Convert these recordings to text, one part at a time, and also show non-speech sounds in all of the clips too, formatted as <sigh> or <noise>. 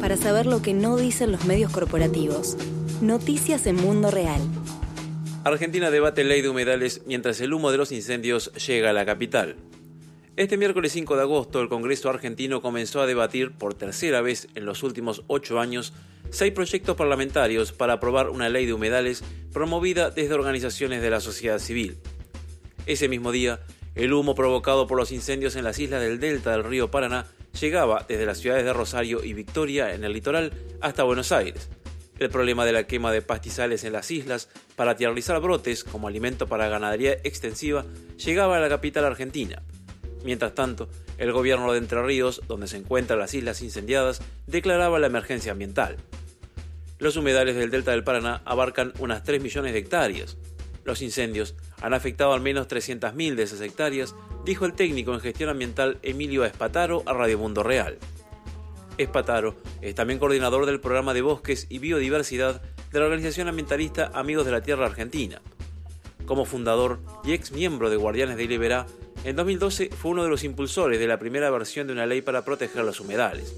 Para saber lo que no dicen los medios corporativos, noticias en Mundo Real. Argentina debate ley de humedales mientras el humo de los incendios llega a la capital. Este miércoles 5 de agosto, el Congreso argentino comenzó a debatir por tercera vez en los últimos ocho años seis proyectos parlamentarios para aprobar una ley de humedales promovida desde organizaciones de la sociedad civil. Ese mismo día, el humo provocado por los incendios en las islas del delta del río Paraná llegaba desde las ciudades de Rosario y Victoria en el litoral hasta Buenos Aires. El problema de la quema de pastizales en las islas para tierrizar brotes como alimento para ganadería extensiva llegaba a la capital argentina. Mientras tanto, el gobierno de Entre Ríos, donde se encuentran las islas incendiadas, declaraba la emergencia ambiental. Los humedales del delta del Paraná abarcan unas 3 millones de hectáreas. Los incendios han afectado al menos 300.000 de esas hectáreas, dijo el técnico en gestión ambiental Emilio Espataro a Radio Mundo Real. Espataro es también coordinador del programa de bosques y biodiversidad de la organización ambientalista Amigos de la Tierra Argentina. Como fundador y ex miembro de Guardianes de Iberá, en 2012 fue uno de los impulsores de la primera versión de una ley para proteger los humedales.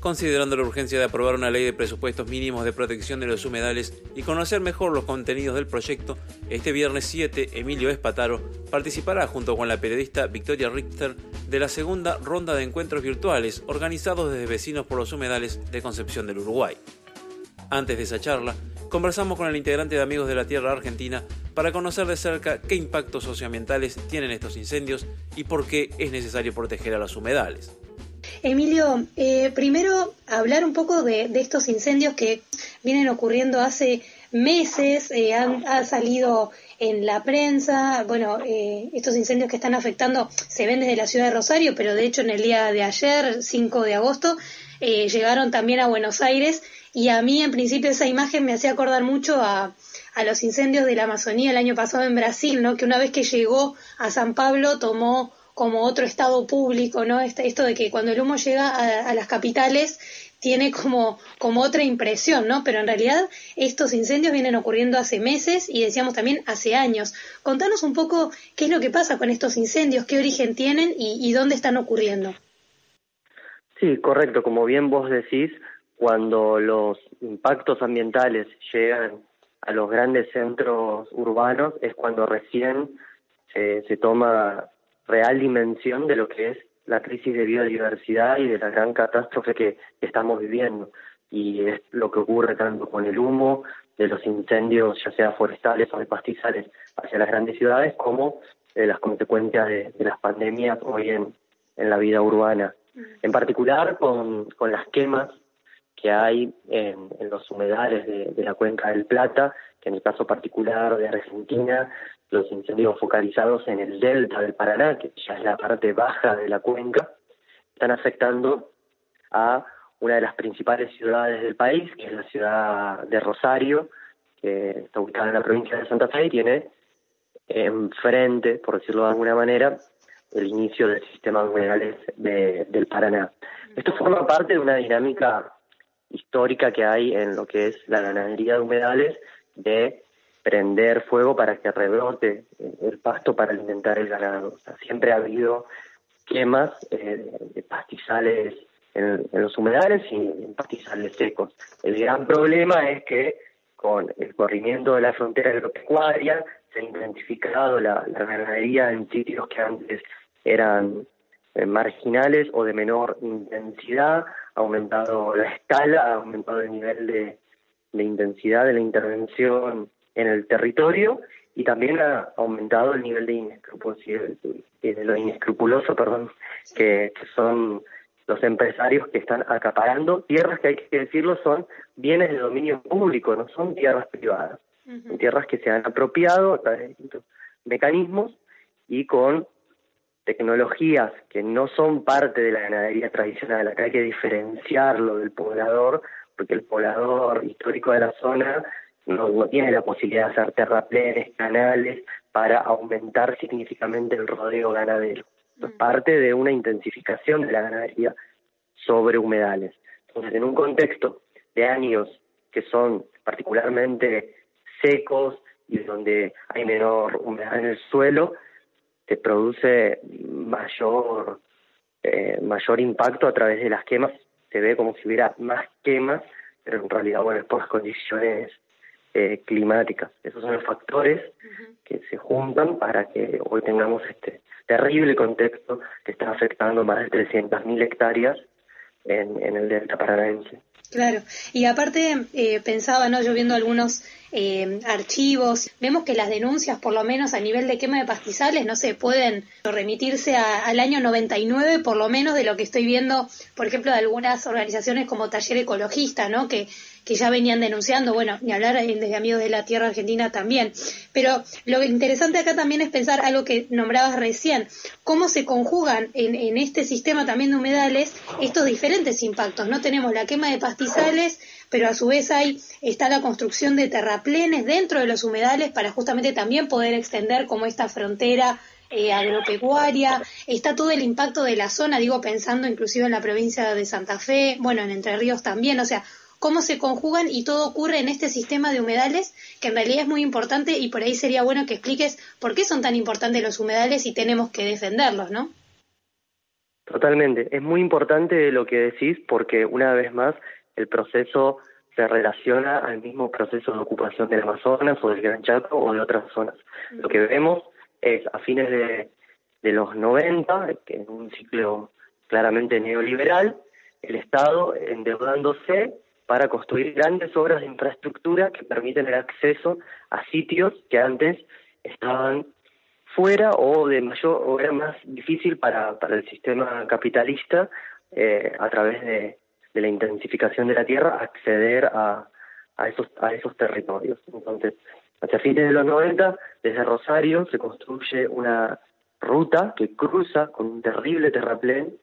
Considerando la urgencia de aprobar una ley de presupuestos mínimos de protección de los humedales y conocer mejor los contenidos del proyecto, este viernes 7 Emilio Espataro participará junto con la periodista Victoria Richter de la segunda ronda de encuentros virtuales organizados desde Vecinos por los Humedales de Concepción del Uruguay. Antes de esa charla, conversamos con el integrante de Amigos de la Tierra Argentina para conocer de cerca qué impactos socioambientales tienen estos incendios y por qué es necesario proteger a los humedales. Emilio, eh, primero hablar un poco de, estos incendios que vienen ocurriendo hace meses, eh, han, salido en la prensa, bueno, eh, estos incendios que están afectando se ven desde la ciudad de Rosario, pero de hecho en el día de ayer, 5 de agosto, llegaron también a Buenos Aires y a mí en principio esa imagen me hacía acordar mucho a, a los incendios de la Amazonía el año pasado en Brasil, ¿no? Que una vez que llegó a San Pablo tomó como otro estado público, ¿no? Este, esto de que cuando el humo llega a, las capitales tiene como, como otra impresión, ¿no? Pero en realidad estos incendios vienen ocurriendo hace meses y decíamos también hace años. Contanos un poco qué es lo que pasa con estos incendios, qué origen tienen y, dónde están ocurriendo. Sí, correcto. Como bien vos decís, cuando los impactos ambientales llegan a los grandes centros urbanos es cuando recién se toma real dimensión de lo que es la crisis de biodiversidad y de la gran catástrofe que estamos viviendo. Y es lo que ocurre tanto con el humo de los incendios, ya sea forestales o de pastizales, hacia las grandes ciudades, como de las consecuencias de, las pandemias hoy en, en la vida urbana. Mm. En particular con, con las quemas que hay en, en los humedales de, de, la cuenca del Plata, que en el caso particular de Argentina los incendios focalizados en el delta del Paraná, que ya es la parte baja de la cuenca, están afectando a una de las principales ciudades del país, que es la ciudad de Rosario, que está ubicada en la provincia de Santa Fe y tiene enfrente, por decirlo de alguna manera, el inicio del sistema de de, del Paraná. Esto forma parte de una dinámica histórica que hay en lo que es la ganadería de humedales de prender fuego para que rebrote el pasto para alimentar el ganado. siempre ha habido quemas eh, de pastizales en, los humedales y en pastizales secos. El gran problema es que con el corrimiento de la frontera agropecuaria se ha intensificado la, ganadería en sitios que antes eran eh, marginales o de menor intensidad, ha aumentado la escala, ha aumentado el nivel de intensidad de la intervención en el territorio y también ha aumentado el nivel de, de lo inescrupuloso perdón, que, son los empresarios que están acaparando tierras que hay que decirlo son bienes de dominio público, no son tierras privadas, son tierras que se han apropiado a través de distintos mecanismos y con tecnologías que no son parte de la ganadería tradicional. Acá hay que diferenciarlo del poblador, porque el poblador histórico de la zona no, tiene la posibilidad de hacer terraplenes, canales, para aumentar significativamente el rodeo ganadero. Es mm. parte de una intensificación de la ganadería sobre humedales. Entonces, en un contexto de años que son particularmente secos y donde hay menor humedad en el suelo, se produce mayor eh, mayor impacto a través de las quemas. Se ve como si hubiera más quemas, pero en realidad, bueno, es por las condiciones eh, climáticas. Esos son los factores que se juntan para que hoy tengamos este terrible contexto que está afectando más de 300.000 hectáreas en, en el delta paranaense. Claro, y aparte eh, pensaba, ¿no? Yo viendo algunos eh, archivos, vemos que las denuncias, por lo menos a nivel de quema de pastizales, no se pueden remitirse al año 99, por lo menos de lo que estoy viendo, por ejemplo, de algunas organizaciones como Taller Ecologista, ¿no? Que que ya venían denunciando, bueno, ni hablar desde Amigos de la Tierra Argentina también. Pero lo interesante acá también es pensar algo que nombrabas recién, cómo se conjugan en, en este sistema también de humedales estos diferentes impactos. No tenemos la quema de pastizales, pero a su vez hay está la construcción de terraplenes dentro de los humedales para justamente también poder extender como esta frontera eh, agropecuaria, está todo el impacto de la zona, digo pensando inclusive en la provincia de Santa Fe, bueno, en Entre Ríos también, o sea, cómo se conjugan y todo ocurre en este sistema de humedales, que en realidad es muy importante y por ahí sería bueno que expliques por qué son tan importantes los humedales y tenemos que defenderlos, ¿no? Totalmente, es muy importante lo que decís porque una vez más el proceso se relaciona al mismo proceso de ocupación del Amazonas o del Gran Chaco o de otras zonas. Lo que vemos es a fines de, de los 90, que en un ciclo claramente neoliberal, el Estado endeudándose para construir grandes obras de infraestructura que permiten el acceso a sitios que antes estaban fuera o de mayor o era más difícil para, para el sistema capitalista eh, a través de, de, la intensificación de la tierra acceder a, a esos a esos territorios entonces hacia fines de los 90 desde Rosario se construye una ruta que cruza con un terrible terraplén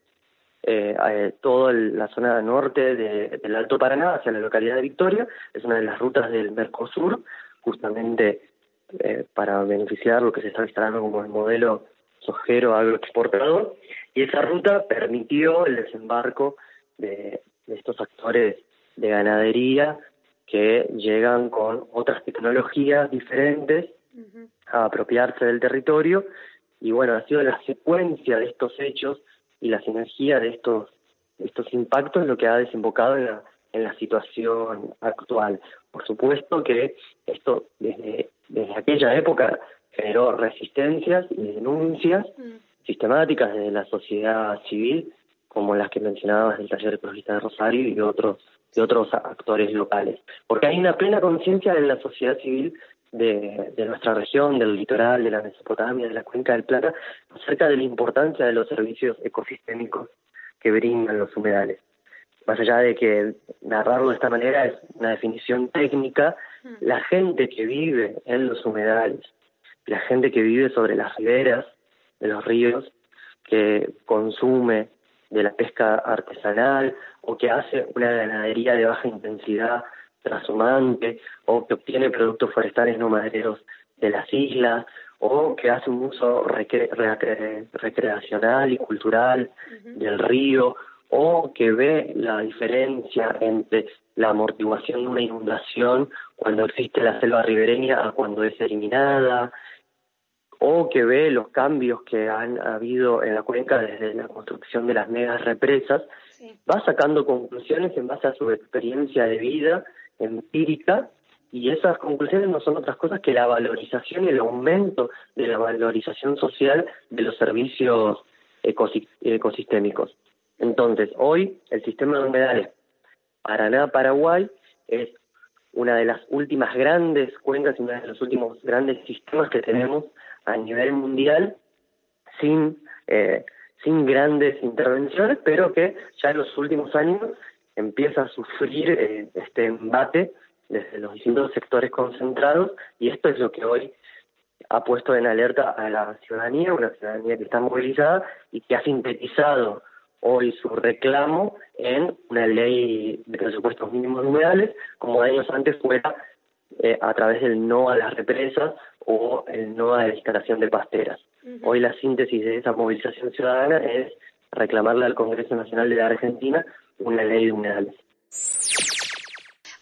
eh, eh, toda la zona norte del Alto Paraná hacia la localidad de Victoria. Es una de las rutas del Mercosur, justamente eh, para beneficiar lo que se está instalando como el modelo sojero agroexportador. Y esa ruta permitió el desembarco de, estos actores de ganadería que llegan con otras tecnologías diferentes a apropiarse del territorio. Y bueno, ha sido la secuencia de estos hechos y la sinergia de estos, estos impactos lo que ha desembocado en la, en la situación actual. Por supuesto que esto desde, desde aquella época generó resistencias y denuncias sistemáticas de la sociedad civil, como las que mencionabas del taller ecologista de Rosario y de otros, de otros actores locales. Porque hay una plena conciencia de la sociedad civil de, de, nuestra región, del litoral, de la Mesopotamia, de la cuenca del Plata, acerca de la importancia de los servicios ecosistémicos que brindan los humedales. Más allá de que narrarlo de esta manera es una definición técnica, mm. la gente que vive en los humedales, la gente que vive sobre las riberas de los ríos, que consume de la pesca artesanal o que hace una ganadería de baja intensidad transhumante o que obtiene productos forestales no madereros de las islas o que hace un uso recreacional y cultural del río o que ve la diferencia entre la amortiguación de una inundación cuando existe la selva ribereña a cuando es eliminada, o que ve los cambios que han habido en la cuenca desde la construcción de las megas represas, va sacando conclusiones en base a su experiencia de vida empírica y esas conclusiones no son otras cosas que la valorización y el aumento de la valorización social de los servicios ecosistémicos. Entonces, hoy el sistema de humedales Paraná-Paraguay es una de las últimas grandes cuencas y uno de los últimos grandes sistemas que tenemos a nivel mundial sin, eh, sin grandes intervenciones, pero que ya en los últimos años empieza a sufrir eh, este embate desde los distintos sectores concentrados y esto es lo que hoy ha puesto en alerta a la ciudadanía, una ciudadanía que está movilizada y que ha sintetizado hoy su reclamo en una ley de presupuestos mínimos humedales, como años antes fuera eh, a través del no a las represas o el no a la instalación de pasteras. Hoy la síntesis de esa movilización ciudadana es reclamarle al Congreso Nacional de la Argentina una ley de humedales.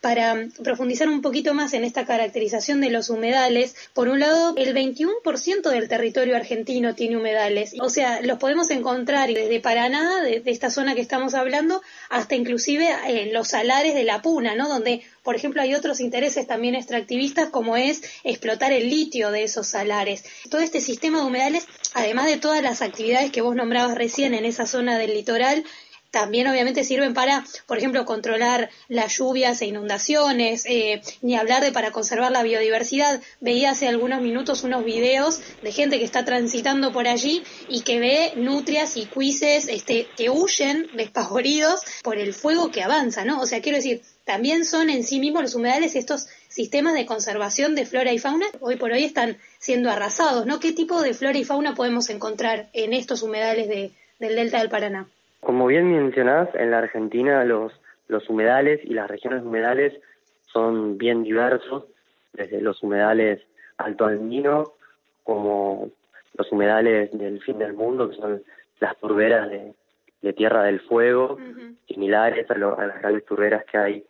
Para profundizar un poquito más en esta caracterización de los humedales, por un lado, el 21% del territorio argentino tiene humedales. O sea, los podemos encontrar desde Paraná, de, esta zona que estamos hablando, hasta inclusive en los salares de la Puna, ¿no? Donde, por ejemplo, hay otros intereses también extractivistas como es explotar el litio de esos salares. Todo este sistema de humedales, además de todas las actividades que vos nombrabas recién en esa zona del litoral, también obviamente sirven para, por ejemplo, controlar las lluvias e inundaciones, eh, ni hablar de para conservar la biodiversidad. Veía hace algunos minutos unos videos de gente que está transitando por allí y que ve nutrias y cuises este, que huyen despavoridos por el fuego que avanza, ¿no? O sea, quiero decir, también son en sí mismos los humedales estos sistemas de conservación de flora y fauna hoy por hoy están siendo arrasados, ¿no? ¿Qué tipo de flora y fauna podemos encontrar en estos humedales de, del delta del Paraná? Como bien mencionás, en la Argentina los, los humedales y las regiones humedales son bien diversos, desde los humedales alto andino como los humedales del fin del mundo, que son las turberas de, Tierra del Fuego, similares a, a, las grandes turberas que hay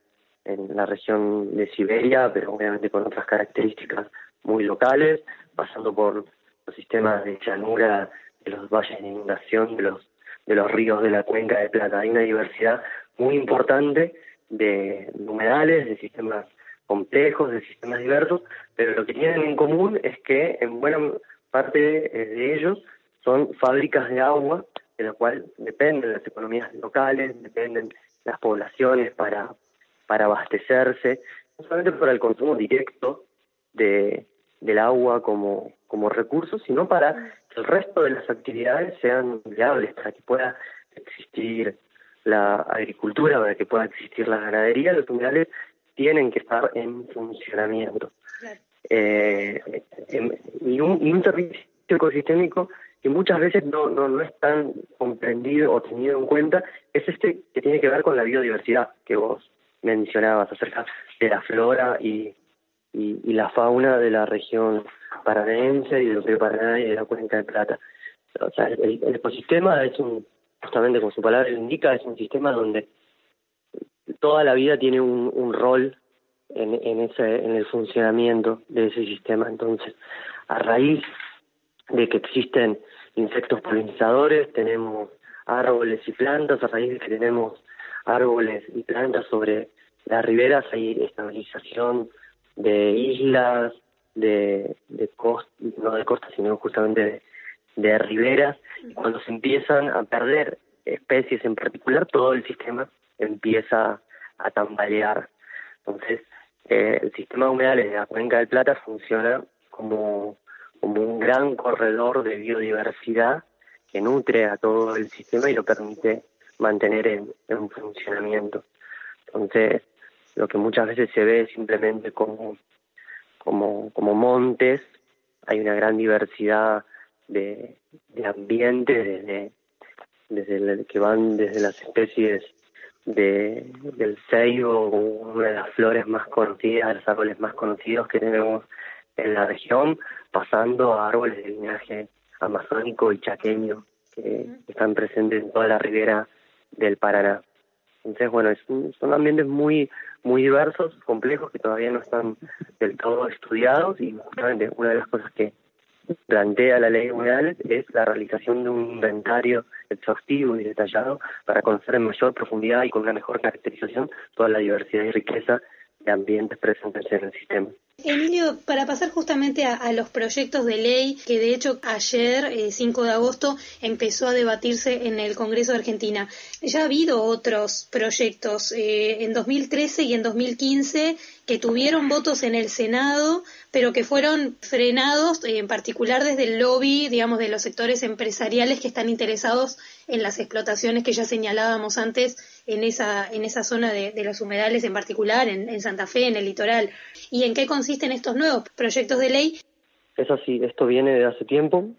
en la región de Siberia, pero obviamente con otras características muy locales, pasando por los sistemas de llanura de los valles de inundación de los de los ríos de la cuenca de Plata. Hay una diversidad muy importante de, humedales, de sistemas complejos, de sistemas diversos, pero lo que tienen en común es que en buena parte de, ellos son fábricas de agua de la cual dependen las economías locales, dependen las poblaciones para, para abastecerse, no solamente para el consumo directo de, del agua como, como recurso, sino para que el resto de las actividades sean viables, para que pueda existir la agricultura, para que pueda existir la ganadería, los humedales tienen que estar en funcionamiento. Eh, y, un, y un servicio ecosistémico que muchas veces no, no, no es tan comprendido o tenido en cuenta es este que tiene que ver con la biodiversidad que vos mencionabas acerca de la flora y, y, la fauna de la región paranaense y de lo que Paraná y de la cuenca de Plata. O sea, el, ecosistema es un, justamente como su palabra lo indica, es un sistema donde toda la vida tiene un, un rol en, en, ese, en el funcionamiento de ese sistema. Entonces, a raíz de que existen insectos polinizadores, tenemos árboles y plantas, a raíz de que tenemos árboles y plantas sobre las riberas hay estabilización de islas, de, de costa, no de costa, sino justamente de, riberas, y cuando se empiezan a perder especies en particular, todo el sistema empieza a tambalear. Entonces, eh, el sistema de humedales de la Cuenca del Plata funciona como, como un gran corredor de biodiversidad que nutre a todo el sistema y lo permite mantener en, en funcionamiento. Entonces, lo que muchas veces se ve simplemente como, como, como montes, hay una gran diversidad de, de ambientes desde, desde que van desde las especies de, del ceibo, una de las flores más conocidas, los árboles más conocidos que tenemos en la región, pasando a árboles de linaje amazónico y chaqueño que están presentes en toda la ribera del Paraná. Entonces, bueno, son ambientes muy muy diversos, complejos, que todavía no están del todo estudiados y justamente una de las cosas que plantea la ley de humedales es la realización de un inventario exhaustivo y detallado para conocer en mayor profundidad y con una mejor caracterización toda la diversidad y riqueza de ambientes presentes en el sistema. Emilio, para pasar justamente a, los proyectos de ley, que de hecho ayer, 5 eh, de agosto, empezó a debatirse en el Congreso de Argentina. Ya ha habido otros proyectos eh, en 2013 y en 2015 que tuvieron votos en el Senado, pero que fueron frenados, eh, en particular desde el lobby, digamos, de los sectores empresariales que están interesados en las explotaciones que ya señalábamos antes en esa, en esa zona de, los humedales en particular, en, Santa Fe, en el litoral. ¿Y en qué consisten estos nuevos proyectos de ley? Es así, esto viene de hace tiempo,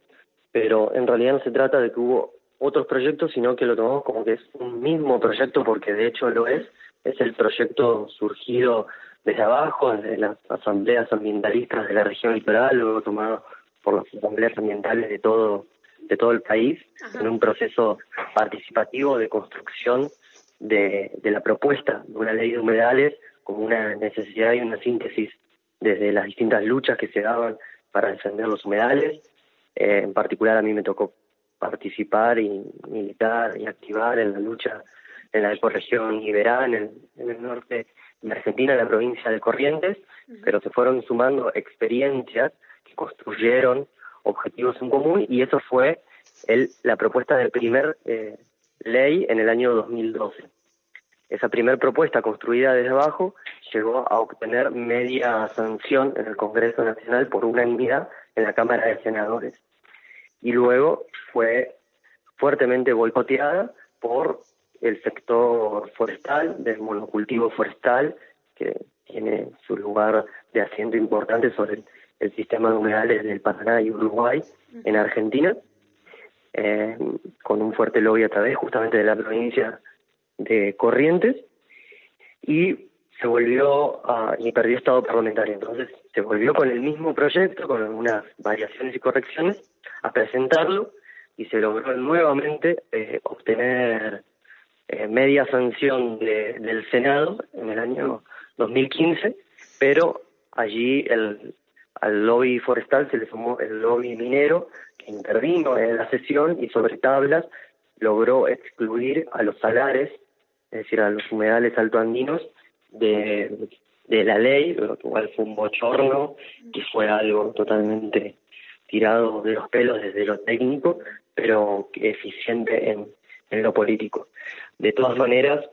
pero en realidad no se trata de que hubo otros proyectos, sino que lo tomamos como que es un mismo proyecto, porque de hecho lo es, es el proyecto surgido desde abajo, desde las asambleas ambientalistas de la región litoral, luego tomado por las asambleas ambientales de todo de todo el país en un proceso participativo de construcción de, de la propuesta de una ley de humedales como una necesidad y una síntesis desde las distintas luchas que se daban para defender los humedales. Eh, en particular a mí me tocó participar y militar y activar en la lucha en la ecorregión Iberán, en, en el norte de Argentina, en la provincia de Corrientes, pero se fueron sumando experiencias que construyeron objetivos en común y eso fue el, la propuesta de primer eh, ley en el año 2012. Esa primera propuesta construida desde abajo llegó a obtener media sanción en el Congreso Nacional por unanimidad en la Cámara de Senadores y luego fue fuertemente boicoteada por el sector forestal, del monocultivo forestal, que tiene su lugar de asiento importante sobre el, sistema de humedales del Paraná y Uruguay en Argentina, eh, con un fuerte lobby a través justamente de la provincia de Corrientes, y se volvió y perdió estado parlamentario. Entonces se volvió con el mismo proyecto, con algunas variaciones y correcciones, a presentarlo y se logró nuevamente eh, obtener eh, media sanción del Senado en el año 2015, pero allí el, al lobby forestal se le sumó el lobby minero que intervino en la sesión y sobre tablas logró excluir a los salares, es decir, a los humedales altoandinos, de, de la ley, lo igual fue un bochorno, que fue algo totalmente tirado de los pelos desde lo técnico, pero eficiente en, en lo político. De todas maneras,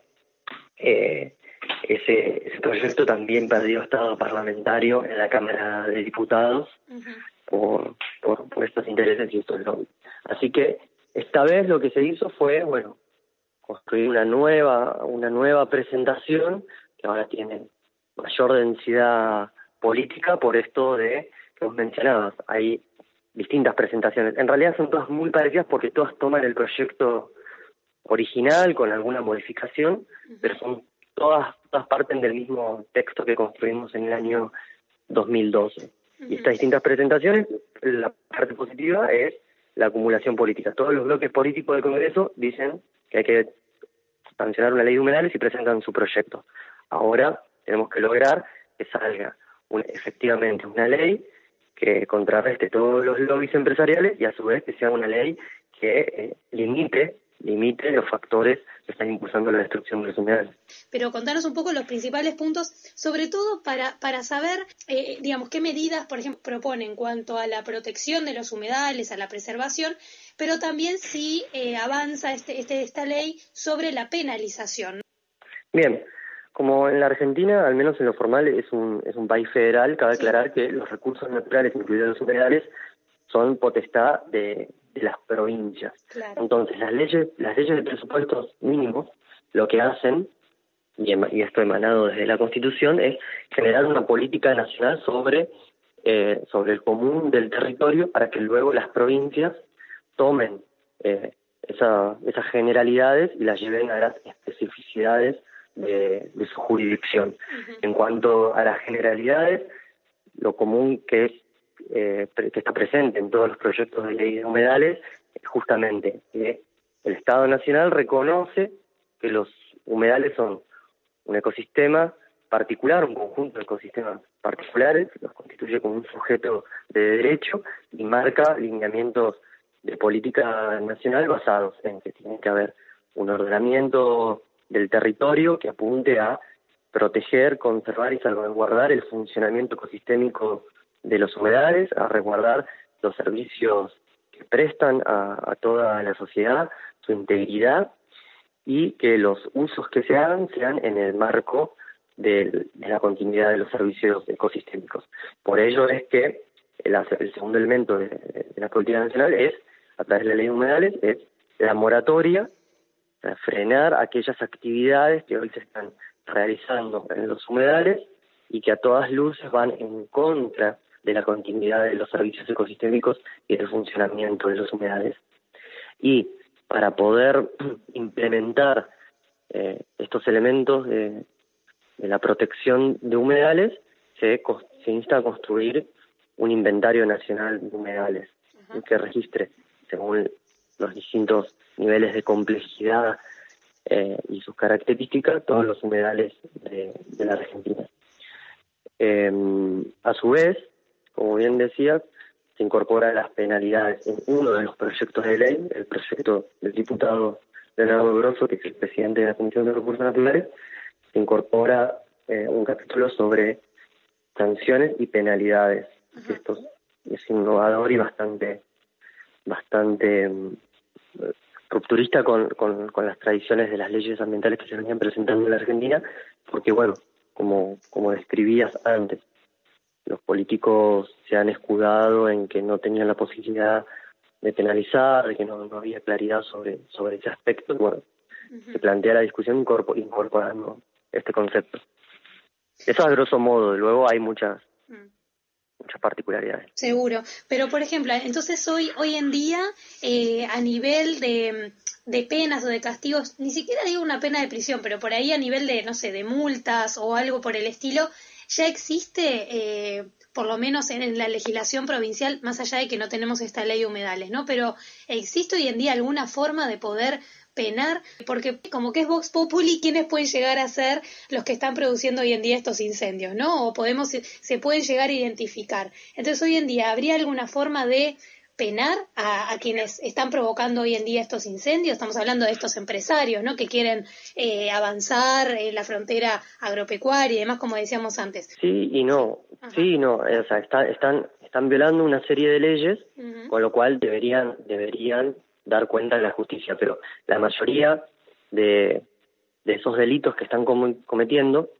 eh, ese, ese proyecto también perdió estado parlamentario en la Cámara de Diputados por, por, por, estos intereses y estos lobbies. Así que esta vez lo que se hizo fue, bueno, construir una nueva, una nueva presentación que ahora tiene mayor densidad política por esto de que os mencionabas. Hay distintas presentaciones. En realidad son todas muy parecidas porque todas toman el proyecto original con alguna modificación, pero son todas, todas parten del mismo texto que construimos en el año 2012. Y estas distintas presentaciones, la parte positiva es la acumulación política. Todos los bloques políticos del Congreso dicen que hay que sancionar una ley de humedales y presentan su proyecto. Ahora tenemos que lograr que salga efectivamente una ley que contrarreste todos los lobbies empresariales y a su vez que sea una ley que eh, limite limite los factores que están impulsando la destrucción de los humedales. Pero contanos un poco los principales puntos, sobre todo para, para saber, eh, digamos, qué medidas, por ejemplo, propone en cuanto a la protección de los humedales, a la preservación, pero también si eh, avanza este, este, esta ley sobre la penalización. Bien, como en la Argentina, al menos en lo formal, es un, es un país federal, cabe aclarar que los recursos naturales, incluidos los humedales, son potestad de, de las provincias. Entonces, las leyes, las leyes de presupuestos mínimos lo que hacen, y, y, esto emanado desde la Constitución, es generar una política nacional sobre, eh, sobre el común del territorio para que luego las provincias tomen eh, esa, esas generalidades y las lleven a las especificidades de, de su jurisdicción. En cuanto a las generalidades, lo común que es eh, que está presente en todos los proyectos de ley de humedales, justamente que el Estado Nacional reconoce que los humedales son un ecosistema particular, un conjunto de ecosistemas particulares, los constituye como un sujeto de derecho y marca lineamientos de política nacional basados en que tiene que haber un ordenamiento del territorio que apunte a proteger, conservar y salvaguardar el funcionamiento ecosistémico de los humedales, a resguardar los servicios que prestan a, toda la sociedad, su integridad y que los usos que se hagan sean en el marco de, la continuidad de los servicios ecosistémicos. Por ello es que el, el segundo elemento de, la política nacional es, a través de la ley de humedales, es la moratoria, frenar aquellas actividades que hoy se están realizando en los humedales y que a todas luces van en contra de la continuidad de los servicios ecosistémicos y del funcionamiento de los humedales. Y para poder <clears throat> implementar eh, estos elementos de, la protección de humedales, se, se insta a construir un inventario nacional de humedales que registre, según los distintos niveles de complejidad eh, y sus características todos los humedales de, la Argentina. Em, a su vez, como bien decías, se incorporan las penalidades en uno de los proyectos de ley, el proyecto del diputado Leonardo Grosso, que es el presidente de la Comisión de Recursos Naturales, se incorpora eh, un capítulo sobre sanciones y penalidades. Esto es innovador y bastante, bastante mm, rupturista con, con, las tradiciones de las leyes ambientales que se venían presentando en la Argentina, porque bueno, como, como describías antes, los políticos se han escudado en que no tenían la posibilidad de penalizar, de que no, había claridad sobre, sobre ese aspecto. Bueno, se plantea la discusión incorporando este concepto. Eso a grosso modo, luego hay muchas mm. muchas particularidades. Seguro, pero por ejemplo, entonces hoy hoy en día eh, a nivel de, de penas o de castigos, ni siquiera digo una pena de prisión, pero por ahí a nivel de, no sé, de multas o algo por el estilo, ya existe, eh, por lo menos en, la legislación provincial, más allá de que no tenemos esta ley de humedales, ¿no? Pero existe hoy en día alguna forma de poder penar, porque como que es Vox Populi, ¿quiénes pueden llegar a ser los que están produciendo hoy en día estos incendios, ¿no? O podemos, se pueden llegar a identificar. Entonces, hoy en día, ¿habría alguna forma de penar a, quienes están provocando hoy en día estos incendios. Estamos hablando de estos empresarios, ¿no? Que quieren eh, avanzar en la frontera agropecuaria y demás, como decíamos antes. Sí y no, sí y no. Eh, o sea, están, están violando una serie de leyes, con lo cual deberían, deberían dar cuenta de la justicia. Pero la mayoría de, de esos delitos que están cometiendo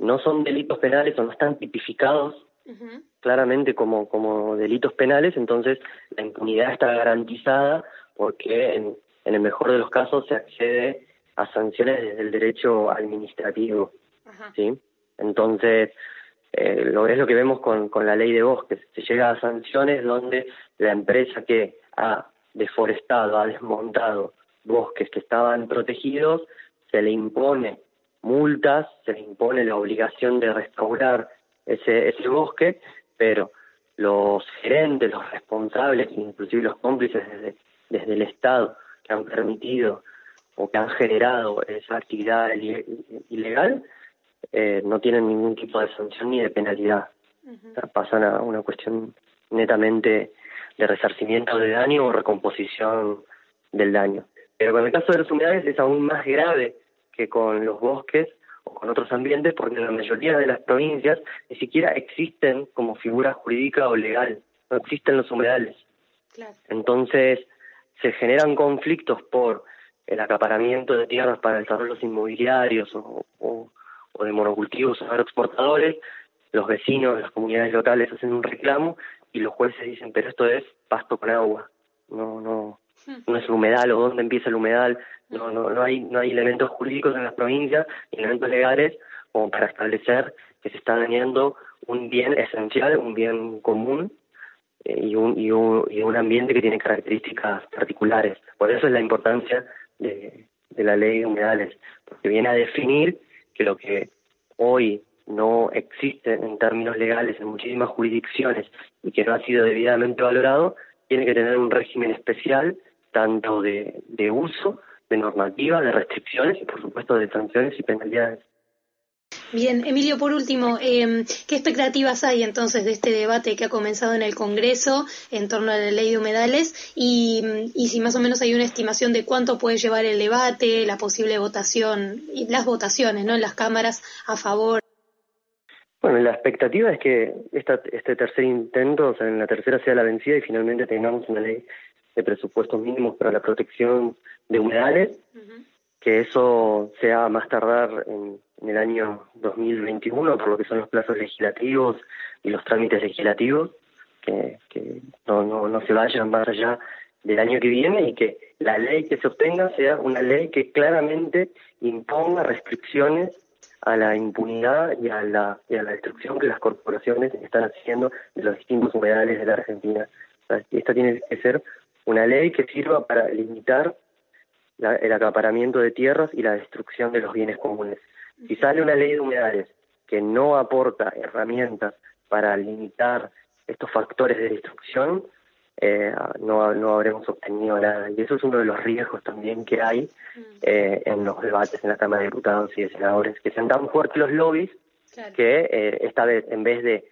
no son delitos penales o no están tipificados claramente como, como delitos penales, entonces la impunidad está garantizada porque en, en el mejor de los casos se accede a sanciones desde el derecho administrativo. ¿sí? Entonces, eh, lo es lo que vemos con, con la ley de bosques. Se llega a sanciones donde la empresa que ha deforestado, ha desmontado bosques que estaban protegidos, se le impone multas, se le impone la obligación de restaurar ese, ese bosque, pero los gerentes, los responsables, inclusive los cómplices desde, desde el Estado que han permitido o que han generado esa actividad ilegal, eh, no tienen ningún tipo de sanción ni de penalidad. pasan a una cuestión netamente de resarcimiento de daño o recomposición del daño. Pero con el caso de las humedades es aún más grave que con los bosques, con otros ambientes, porque en la mayoría de las provincias ni siquiera existen como figura jurídica o legal, no existen los humedales. Entonces se generan conflictos por el acaparamiento de tierras para desarrollos inmobiliarios o, o, de monocultivos o agroexportadores, los vecinos, las comunidades locales hacen un reclamo y los jueces dicen, pero esto es pasto con agua, no, no, no es humedal o dónde empieza el humedal, no, no, no hay, no hay elementos jurídicos en las provincias elementos legales como para establecer que se está dañando un bien esencial, un bien común eh, y, un, y, un, y un ambiente que tiene características particulares. Por eso es la importancia de la ley de humedales, porque viene a definir que lo que hoy no existe en términos legales en muchísimas jurisdicciones y que no ha sido debidamente valorado, tiene que tener un régimen especial tanto de, de uso, de normativa, de restricciones y por supuesto de sanciones y penalidades. Bien, Emilio, por último, eh, ¿qué expectativas hay entonces de este debate que ha comenzado en el Congreso en torno a la ley de humedales y, y, si más o menos hay una estimación de cuánto puede llevar el debate, la posible votación y las votaciones ¿no? en las cámaras a favor? Bueno, la expectativa es que esta, este tercer intento, o sea, en la tercera sea la vencida y finalmente tengamos una ley de presupuestos mínimos para la protección de humedales, que eso sea más tardar en, el año 2021, por lo que son los plazos legislativos y los trámites legislativos, que, que no, no, no se vayan más allá del año que viene y que la ley que se obtenga sea una ley que claramente imponga restricciones a la impunidad y a la, y a la destrucción que las corporaciones están haciendo de los distintos humedales de la Argentina. esta tiene que ser una ley que sirva para limitar el acaparamiento de tierras y la destrucción de los bienes comunes. Si sale una ley de humedales que no aporta herramientas para limitar estos factores de destrucción, eh, no, no habremos obtenido nada. Y eso es uno de los riesgos también que hay mm. eh, en los debates en la Cámara de Diputados y de Senadores, que sean tan fuertes los lobbies que eh, esta vez, en vez de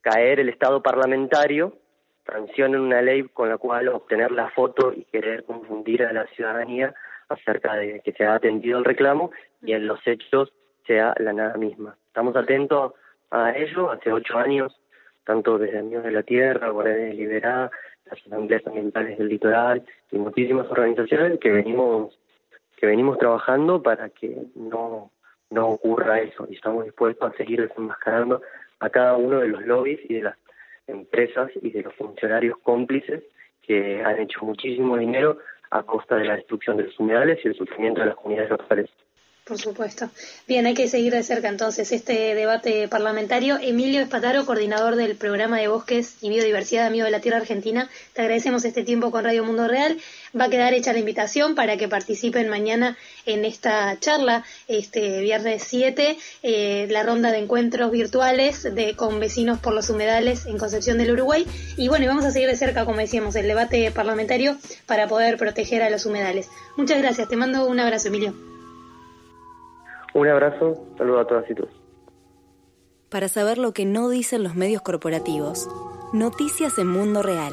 caer el Estado parlamentario, sancionen una ley con la cual obtener la foto y querer confundir a la ciudadanía acerca de que se ha atendido el reclamo y en los hechos sea la nada misma. Estamos atentos a ello. Hace ocho años, tanto desde Amigos de la Tierra, Guardia Liberada, las asambleas ambientales del litoral y muchísimas organizaciones que venimos que venimos trabajando para que no no ocurra eso y estamos dispuestos a seguir desenmascarando a cada uno de los lobbies y de las empresas y de los funcionarios cómplices que han hecho muchísimo dinero a costa de la destrucción de los humedales y el sufrimiento de las comunidades locales. Por supuesto. Bien, hay que seguir de cerca entonces este debate parlamentario. Emilio Espataro, coordinador del programa de bosques y biodiversidad Amigo de la Tierra Argentina, te agradecemos este tiempo con Radio Mundo Real. Va a quedar hecha la invitación para que participen mañana en esta charla, este viernes 7, eh, la ronda de encuentros virtuales de, con vecinos por los humedales en Concepción del Uruguay. Y bueno, vamos a seguir de cerca, como decíamos, el debate parlamentario para poder proteger a los humedales. Muchas gracias. Te mando un abrazo, Emilio. Un abrazo, saludo a todas y todos. Para saber lo que no dicen los medios corporativos, noticias en Mundo Real.